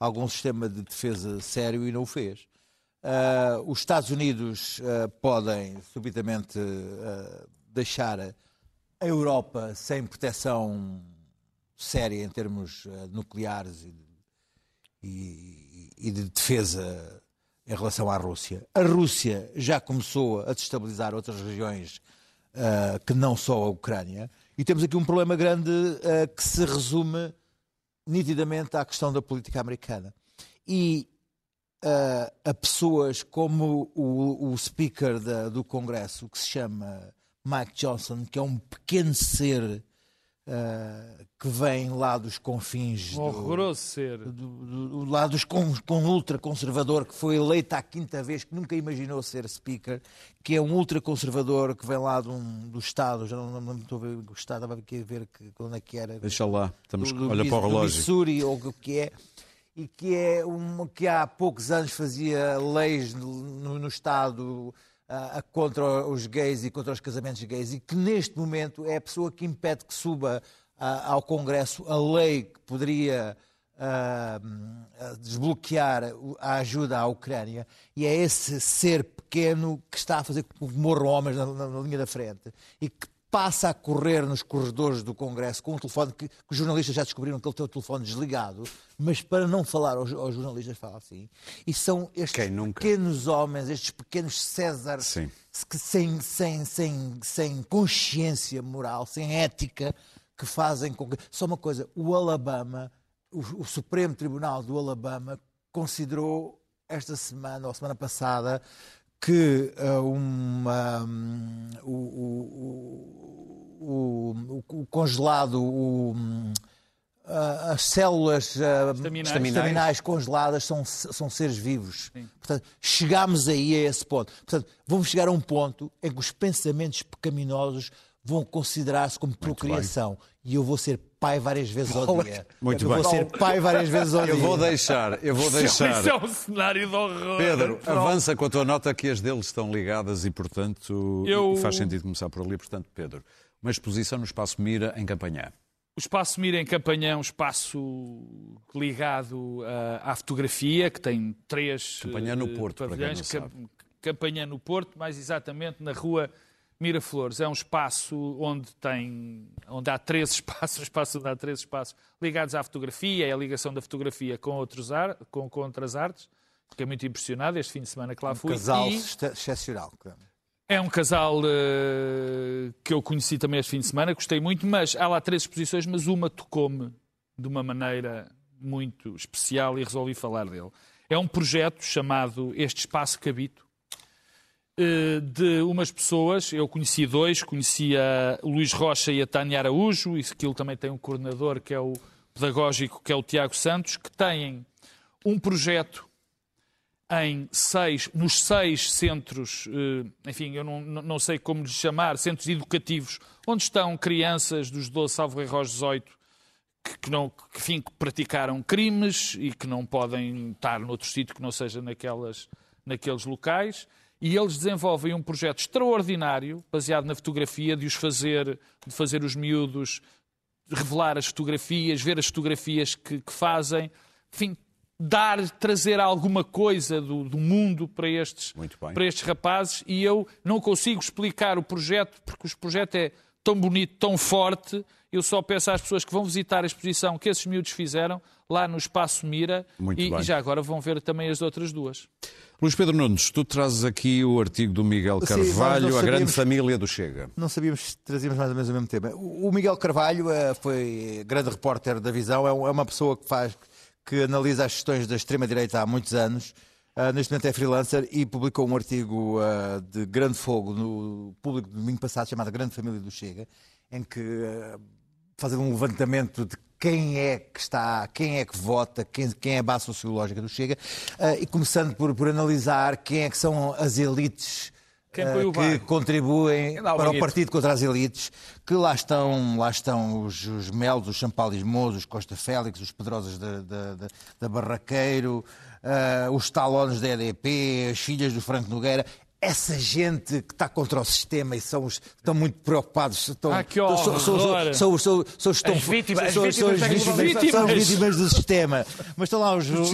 algum sistema de defesa sério e não o fez. Os Estados Unidos podem subitamente deixar a Europa sem proteção séria em termos nucleares e e, e de defesa em relação à Rússia. A Rússia já começou a destabilizar outras regiões ah, que não só a Ucrânia. E temos aqui um problema grande ah, que se resume nitidamente à questão da política americana. E ah, a pessoas como o, o speaker da- do Congresso, que se chama Mike Johnson, que é um pequeno ser ah, que vem lá dos confins Um do, horroroso ser. do, do, do lado dos com, com ultraconservador, que foi eleito à quinta vez, que nunca imaginou ser speaker, que é um ultraconservador que vem lá de um, do Estado, já não, não, não estou a ver o Estado, estava aqui a ver que, onde é que era. Deixa lá, estamos, do- do olha para o do relógio. Missouri, ou o que é. E que, é uma, que há poucos anos fazia leis no, no Estado ah, contra os gays e contra os casamentos gays, e que neste momento é a pessoa que impede que suba ah, ao Congresso a lei que poderia ah, desbloquear a ajuda à Ucrânia, e é esse ser pequeno que está a fazer com que morram homens na, na- na linha da frente e que passa a correr nos corredores do Congresso com um telefone que, que os jornalistas já descobriram que ele tem o telefone desligado, mas para não falar aos, aos jornalistas fala assim. E são estes pequenos homens, estes pequenos Césares Sim. que sem, sem, sem, sem consciência moral, sem ética, que fazem com que. Só uma coisa, o Alabama, o, o Supremo Tribunal do Alabama considerou esta semana, ou semana passada, que ah, uma, hum, o, o, o, o congelado, o, hum, as células ah, Estaminais. estaminais congeladas são, são seres vivos. Portanto, chegámos aí a esse ponto. Portanto, vamos chegar a um ponto em que os pensamentos pecaminosos vão considerar-se como procriação. E eu vou ser pai várias vezes ao dia. Muito eu bem. vou ser pai várias vezes ao dia. Eu vou deixar, eu vou deixar. Isso é um cenário de horror. Pedro, avança com a tua nota que as deles estão ligadas e, portanto, Eu- faz sentido começar por ali. Portanto, Pedro, uma exposição no Espaço Mira em Campanhã. O espaço Mira em Campanhã é um espaço ligado ah, à fotografia, que tem três Campanhã no eh, Porto, para quem não sabe. Cam- Campanhã no Porto, mais exatamente na rua Miraflores. É um espaço onde tem, onde há três espaços, um espaço onde há três espaços ligados à fotografia, é a ligação da fotografia com, outros ar, com, com outras artes. Fiquei muito impressionado este fim de semana que lá fui. Casal E- exce- excepcional. é um casal eh, que eu conheci também este fim de semana, gostei muito, mas há lá três exposições, mas uma tocou-me de uma maneira muito especial e resolvi falar dele. É um projeto chamado Este Espaço que Habito, de umas pessoas, eu conheci dois, conheci a Luís Rocha e a Tânia Araújo, e aquilo também tem um coordenador que é o pedagógico, que é o Tiago Santos, que têm um projeto em seis, nos seis centros, eh, enfim, eu não, não não sei como lhes chamar, centros educativos, onde estão crianças dos 12 salvo erro aos 18 que, que não, que, enfim, que praticaram crimes e que não podem estar noutro sítio que não seja naquelas, naqueles locais. E eles desenvolvem um projeto extraordinário, baseado na fotografia, de os fazer, de fazer os miúdos revelar as fotografias, ver as fotografias que, que fazem, enfim, dar, trazer alguma coisa do, do mundo para estes, para estes rapazes. E eu não consigo explicar o projeto, porque o projeto é tão bonito, tão forte. Eu só peço às pessoas que vão visitar a exposição que esses miúdos fizeram lá no Espaço Mira Muito e, bem. e já agora vão ver também as outras duas. Luís Pedro Nunes, tu trazes aqui o artigo do Miguel Sim, Carvalho, não a grande família do Chega. Não sabíamos se trazíamos mais ou menos o mesmo tema. O Miguel Carvalho eh, foi grande repórter da Visão, é é uma pessoa que faz, que analisa as questões da extrema-direita há muitos anos. Ah, neste momento é freelancer e publicou um artigo ah, de grande fogo no público do domingo passado, chamado Grande Família do Chega, em que ah, fazem um levantamento de quem é que está, quem é que vota, quem, quem é a base sociológica do Chega, ah, e começando por, por analisar quem é que são as elites o que contribuem Dá o para o partido contra as elites, que lá estão, lá estão os, os Melos, os Champalismos, os Costa Félix, os Pedrosas da, da, da- da Barraqueiro, uh, os talones da EDP, as filhas do Franco Nogueira, essa gente que está contra o sistema e são os, estão muito preocupados. Estão, ah, que horror. São, são, são, são, são, estão, as vítimas, são, as são, vítimas, as vítimas, vítimas. são as vítimas do sistema. Mas estão lá os, os,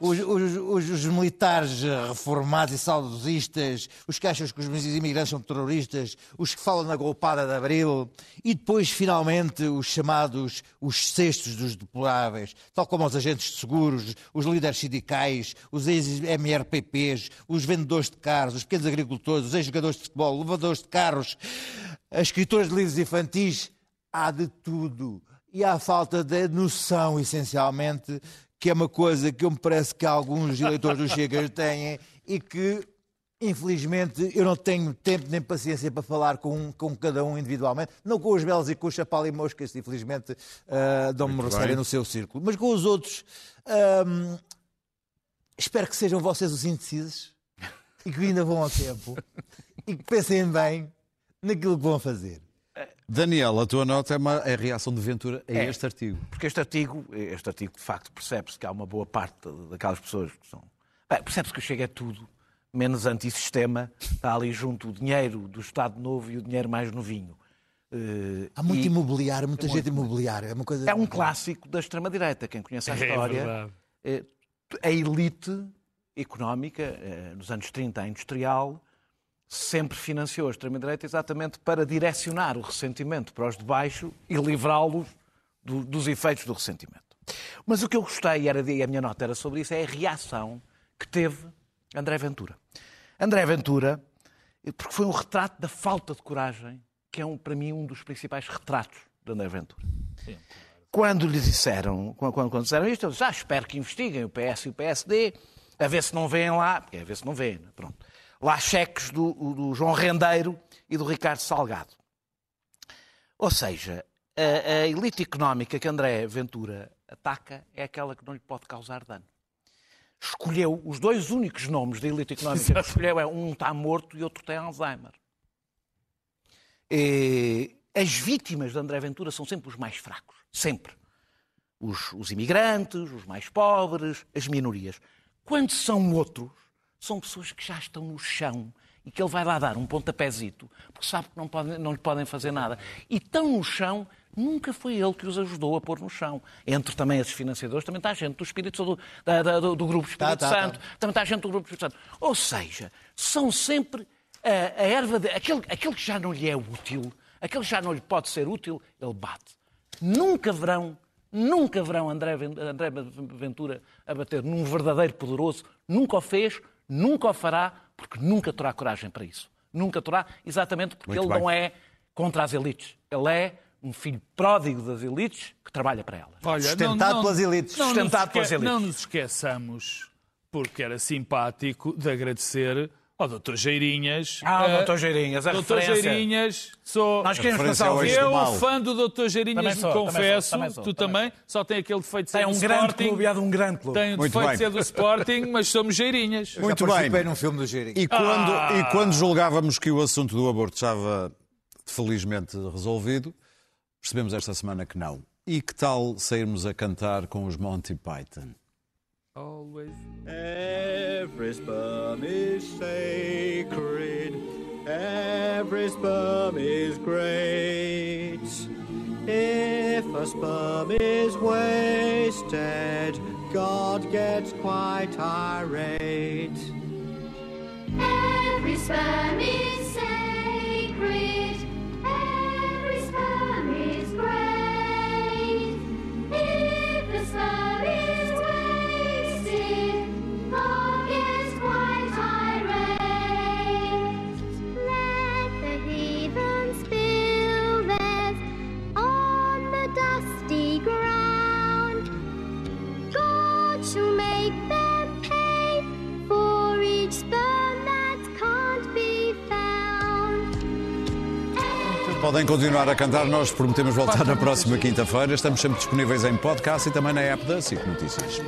os, os militares reformados e saudosistas, os que acham que os imigrantes são terroristas, os que falam na golpada de Abril e depois, finalmente, os chamados os cestos dos deploráveis, tal como os agentes de seguros, os líderes sindicais, os ex-MRPPs, os vendedores de carros, os pequenos agricultores, os ex-jogadores de futebol, levadores de carros, escritores de livros infantis, há de tudo. E há falta de noção, essencialmente, que é uma coisa que eu me parece que alguns eleitores do Chega têm e que, infelizmente, eu não tenho tempo nem paciência para falar com, com cada um individualmente, não com os belos e com o chapéu e moscas, infelizmente, uh, não me recebem no seu círculo, mas com os outros. Um, espero que sejam vocês os indecisos e que ainda vão ao tempo e que pensem bem naquilo que vão fazer. Daniel, a tua nota é, uma, é a reação de Ventura a É. este artigo. Porque este artigo, este artigo de facto, percebe-se que há uma boa parte daquelas pessoas que são. Bem, percebe-se que o Chega é tudo, menos antissistema. Está ali junto o dinheiro do Estado Novo e o dinheiro mais novinho. Eh, Há muito e imobiliário, muita gente imobiliária. É, uma coisa... é um clássico da extrema-direita. Quem conhece a É história. verdade. eh, a elite económica, eh, nos anos 30, a industrial, sempre financiou a extrema-direita exatamente para direcionar o ressentimento para os de baixo e livrá-los do- dos efeitos do ressentimento. Mas o que eu gostei, era, e a minha nota era sobre isso, é a reação que teve André Ventura. André Ventura, porque foi um retrato da falta de coragem, que é um, para mim um dos principais retratos de André Ventura. Quando lhe disseram, quando- quando disseram isto, eu disse, ah, espero que investiguem o PS e o PSD, a ver se não vêem lá, porque é a ver se não vêem, né? pronto. Lá cheques do, do João Rendeiro e do Ricardo Salgado. Ou seja, a, a elite económica que André Ventura ataca é aquela que não lhe pode causar dano. Escolheu os dois únicos nomes da elite económica que escolheu é um está morto e outro tem Alzheimer. E as vítimas de André Ventura são sempre os mais fracos. Sempre. Os, os imigrantes, os mais pobres, as minorias. Quando são outros, são pessoas que já estão no chão e que ele vai lá dar um pontapézito, porque sabe que não, podem, não lhe podem fazer nada. E estão no chão, nunca foi ele que os ajudou a pôr no chão. Entre também esses financiadores, também está a gente do Espírito do, da- da- do, do Grupo Espírito Tá, tá, tá. Santo, também está a gente do Grupo Espírito Santo. Ou seja, são sempre a, a erva, de, aquele, aquele que já não lhe é útil, aquele que já não lhe pode ser útil, ele bate. Nunca verão, nunca verão André, Ven- André Ventura a bater num verdadeiro poderoso, nunca o fez, nunca o fará, porque nunca terá coragem para isso. Nunca terá, exatamente porque Muito ele bem. não é contra as elites. Ele é um filho pródigo das elites que trabalha para elas. Olha, Sustentado pelas elites. Não, Sustentado nos pelas elites. Não nos esqueçamos, porque era simpático, de agradecer ao Dr. Geirinhas. Ah, eh, Dr. Geirinhas, a Dr. referência. Geirinhas, sou... Nós queremos vídeo. do Eu, mal. fã do Dr. Geirinhas, Também me sou, também sou, confesso, também sou, tu também também, só tem aquele defeito de ser Tem do um grande Sporting. clube, é de um grande clube. Tem o defeito bem. de ser do Sporting, mas somos Geirinhas. Muito participei bem. num filme do Geirinho. E quando, Ah! e quando julgávamos que o assunto do aborto estava felizmente resolvido, percebemos esta semana que não. E que tal sairmos a cantar com os Monty Python? Always. Every sperm is sacred. Every sperm is great. If a sperm is wasted, God gets quite irate. Every sperm is sacred. Every sperm is great. If the sperm is Podem continuar a cantar, nós prometemos voltar na próxima quinta-feira. Estamos sempre disponíveis em podcast e também na app da SIC Notícias.